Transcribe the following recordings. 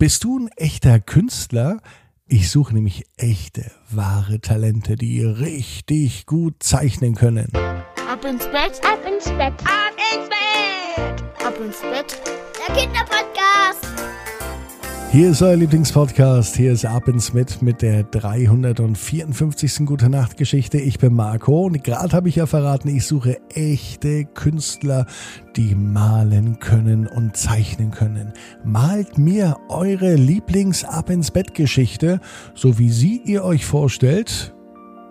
Bist du ein echter Künstler? Ich suche nämlich echte, wahre Talente, die richtig gut zeichnen können. Ab ins Bett, ab ins Bett, ab ins Bett, ab ins Bett. Der Kinderpodcast. Hier ist euer Lieblingspodcast. Hier ist Ab ins Mit mit der 354. Gute Nacht Geschichte. Ich bin Marco und gerade habe ich ja verraten, ich suche echte Künstler, die malen können und zeichnen können. Malt mir eure Lieblings Ab ins Bett Geschichte, so wie sie ihr euch vorstellt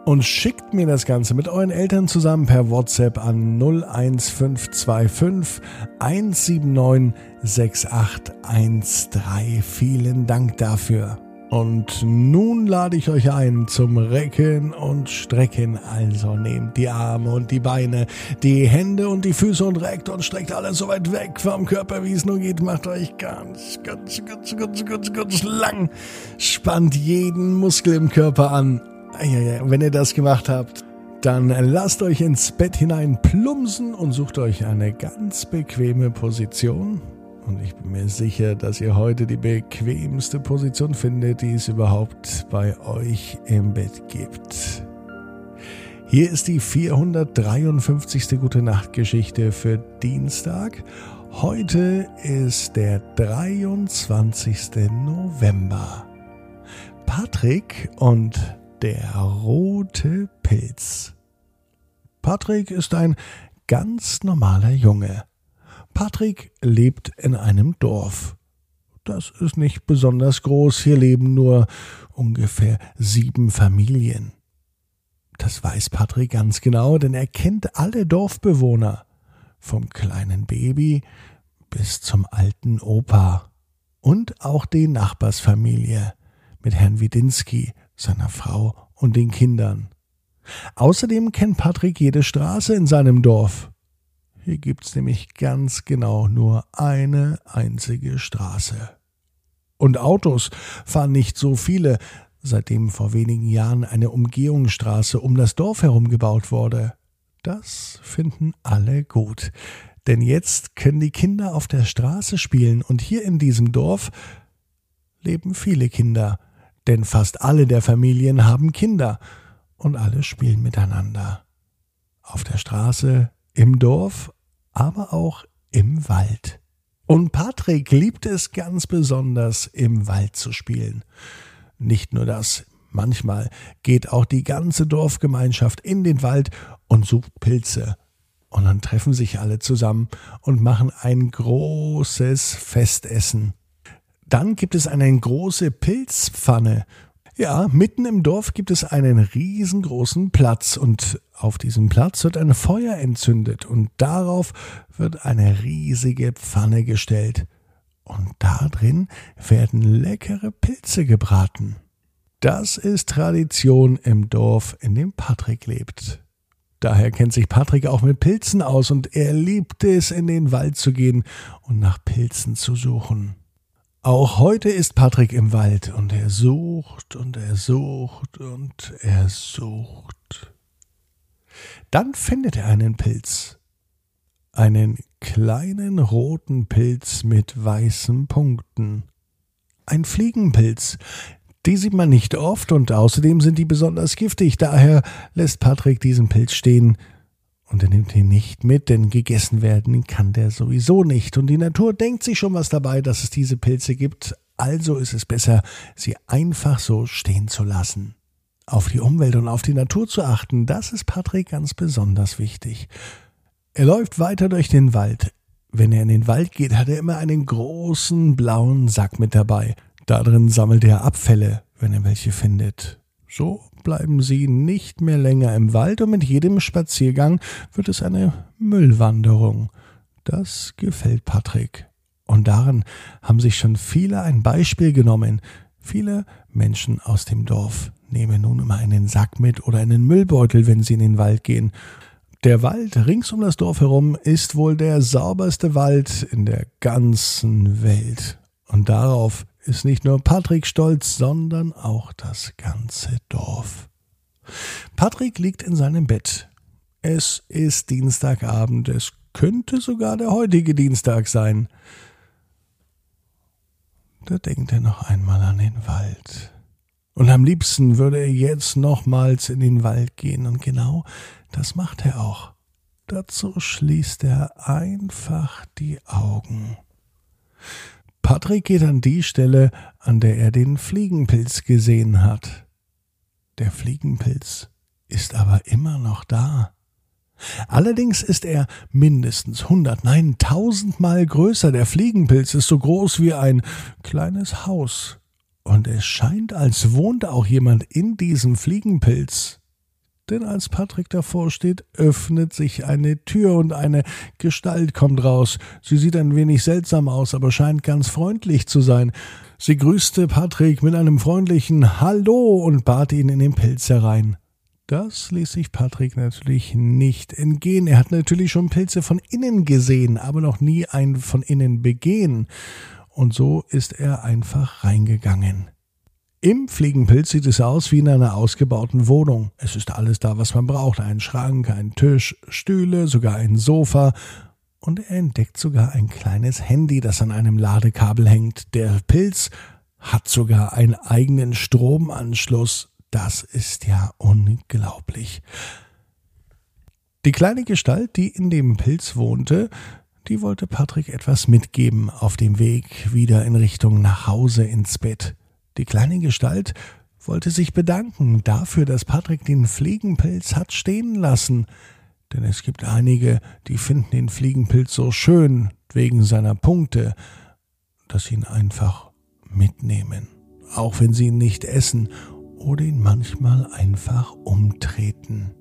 und schickt mir das Ganze mit euren Eltern zusammen per WhatsApp an 01525 179 6813. Vielen Dank dafür. Und nun lade ich euch ein zum Recken und Strecken. Also nehmt die Arme und die Beine, die Hände und die Füße und reckt und streckt alles so weit weg vom Körper, wie es nur geht. Macht euch ganz, ganz, ganz, ganz, ganz, ganz lang. Spannt jeden Muskel im Körper an wenn ihr das gemacht habt, dann lasst euch ins Bett hinein plumpsen und sucht euch eine ganz bequeme Position. Und ich bin mir sicher, dass ihr heute die bequemste Position findet, die es überhaupt bei euch im Bett gibt. Hier ist die 453. Gute Nacht Geschichte für Dienstag. Heute ist der 23. November. Patrick und der rote Pilz. Patrick ist ein ganz normaler Junge. Patrick lebt in einem Dorf. Das ist nicht besonders groß, hier leben nur ungefähr sieben Familien. Das weiß Patrick ganz genau, denn er kennt alle Dorfbewohner, vom kleinen Baby bis zum alten Opa und auch die Nachbarsfamilie mit Herrn Widinski, seiner Frau und den Kindern. Außerdem kennt Patrick jede Straße in seinem Dorf. Hier gibt's nämlich ganz genau nur eine einzige Straße. Und Autos fahren nicht so viele, seitdem vor wenigen Jahren eine Umgehungsstraße um das Dorf herum gebaut wurde. Das finden alle gut. Denn jetzt können die Kinder auf der Straße spielen und hier in diesem Dorf leben viele Kinder, denn fast alle der Familien haben Kinder und alle spielen miteinander. Auf der Straße, im Dorf, aber auch im Wald. Und Patrick liebt es ganz besonders, im Wald zu spielen. Nicht nur das, manchmal geht auch die ganze Dorfgemeinschaft in den Wald und sucht Pilze. Und dann treffen sich alle zusammen und machen ein großes Festessen. Dann gibt es eine große Pilzpfanne. Ja, mitten im Dorf gibt es einen riesengroßen Platz und auf diesem Platz wird ein Feuer entzündet und darauf wird eine riesige Pfanne gestellt. Und da drin werden leckere Pilze gebraten. Das ist Tradition im Dorf, in dem Patrick lebt. Daher kennt sich Patrick auch mit Pilzen aus und er liebt es, in den Wald zu gehen und nach Pilzen zu suchen. Auch heute ist Patrick im Wald und er sucht und er sucht und er sucht. Dann findet er einen Pilz. Einen kleinen roten Pilz mit weißen Punkten. Ein Fliegenpilz. Die sieht man nicht oft und außerdem sind die besonders giftig. Daher lässt Patrick diesen Pilz stehen und er nimmt ihn nicht mit, denn gegessen werden kann der sowieso nicht. Und die Natur denkt sich schon was dabei, dass es diese Pilze gibt. Also ist es besser, sie einfach so stehen zu lassen. Auf die Umwelt und auf die Natur zu achten, das ist Patrick ganz besonders wichtig. Er läuft weiter durch den Wald. Wenn er in den Wald geht, hat er immer einen großen blauen Sack mit dabei. Da drin sammelt er Abfälle, wenn er welche findet. So bleiben sie nicht mehr länger im Wald und mit jedem Spaziergang wird es eine Müllwanderung. Das gefällt Patrick. Und daran haben sich schon viele ein Beispiel genommen. Viele Menschen aus dem Dorf nehmen nun immer einen Sack mit oder einen Müllbeutel, wenn sie in den Wald gehen. Der Wald rings um das Dorf herum ist wohl der sauberste Wald in der ganzen Welt. Und darauf ist nicht nur Patrick stolz, sondern auch das ganze Dorf. Patrick liegt in seinem Bett. Es ist Dienstagabend, es könnte sogar der heutige Dienstag sein. Da denkt er noch einmal an den Wald. Und am liebsten würde er jetzt nochmals in den Wald gehen. Und genau das macht er auch. Dazu schließt er einfach die Augen. Patrick geht an die Stelle, an der er den Fliegenpilz gesehen hat. Der Fliegenpilz ist aber immer noch da. Allerdings ist er mindestens hundert, nein tausendmal größer. Der Fliegenpilz ist so groß wie ein kleines Haus. Und es scheint, als wohnt auch jemand in diesem Fliegenpilz. Denn als Patrick davor steht, öffnet sich eine Tür und eine Gestalt kommt raus. Sie sieht ein wenig seltsam aus, aber scheint ganz freundlich zu sein. Sie grüßte Patrick mit einem freundlichen Hallo und bat ihn in den Pilz herein. Das ließ sich Patrick natürlich nicht entgehen. Er hat natürlich schon Pilze von innen gesehen, aber noch nie einen von innen begehen. Und so ist er einfach reingegangen. Im Fliegenpilz sieht es aus wie in einer ausgebauten Wohnung. Es ist alles da, was man braucht. Ein Schrank, ein Tisch, Stühle, sogar ein Sofa. Und er entdeckt sogar ein kleines Handy, das an einem Ladekabel hängt. Der Pilz hat sogar einen eigenen Stromanschluss. Das ist ja unglaublich. Die kleine Gestalt, die in dem Pilz wohnte, die wollte Patrick etwas mitgeben auf dem Weg wieder in Richtung nach Hause ins Bett. Die kleine Gestalt wollte sich bedanken dafür, dass Patrick den Fliegenpilz hat stehen lassen. Denn es gibt einige, die finden den Fliegenpilz so schön wegen seiner Punkte, dass sie ihn einfach mitnehmen, auch wenn sie ihn nicht essen oder ihn manchmal einfach umtreten.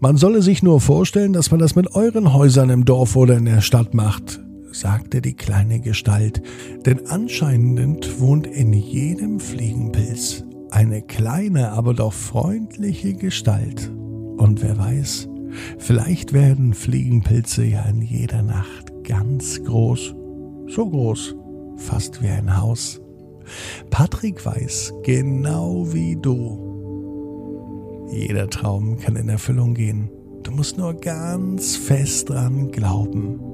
Man solle sich nur vorstellen, dass man das mit euren Häusern im Dorf oder in der Stadt macht, sagte die kleine Gestalt, denn anscheinend wohnt in jedem Fliegenpilz eine kleine, aber doch freundliche Gestalt. Und wer weiß, vielleicht werden Fliegenpilze ja in jeder Nacht ganz groß, so groß, fast wie ein Haus. Patrick weiß, genau wie du, jeder Traum kann in Erfüllung gehen. Du musst nur ganz fest dran glauben.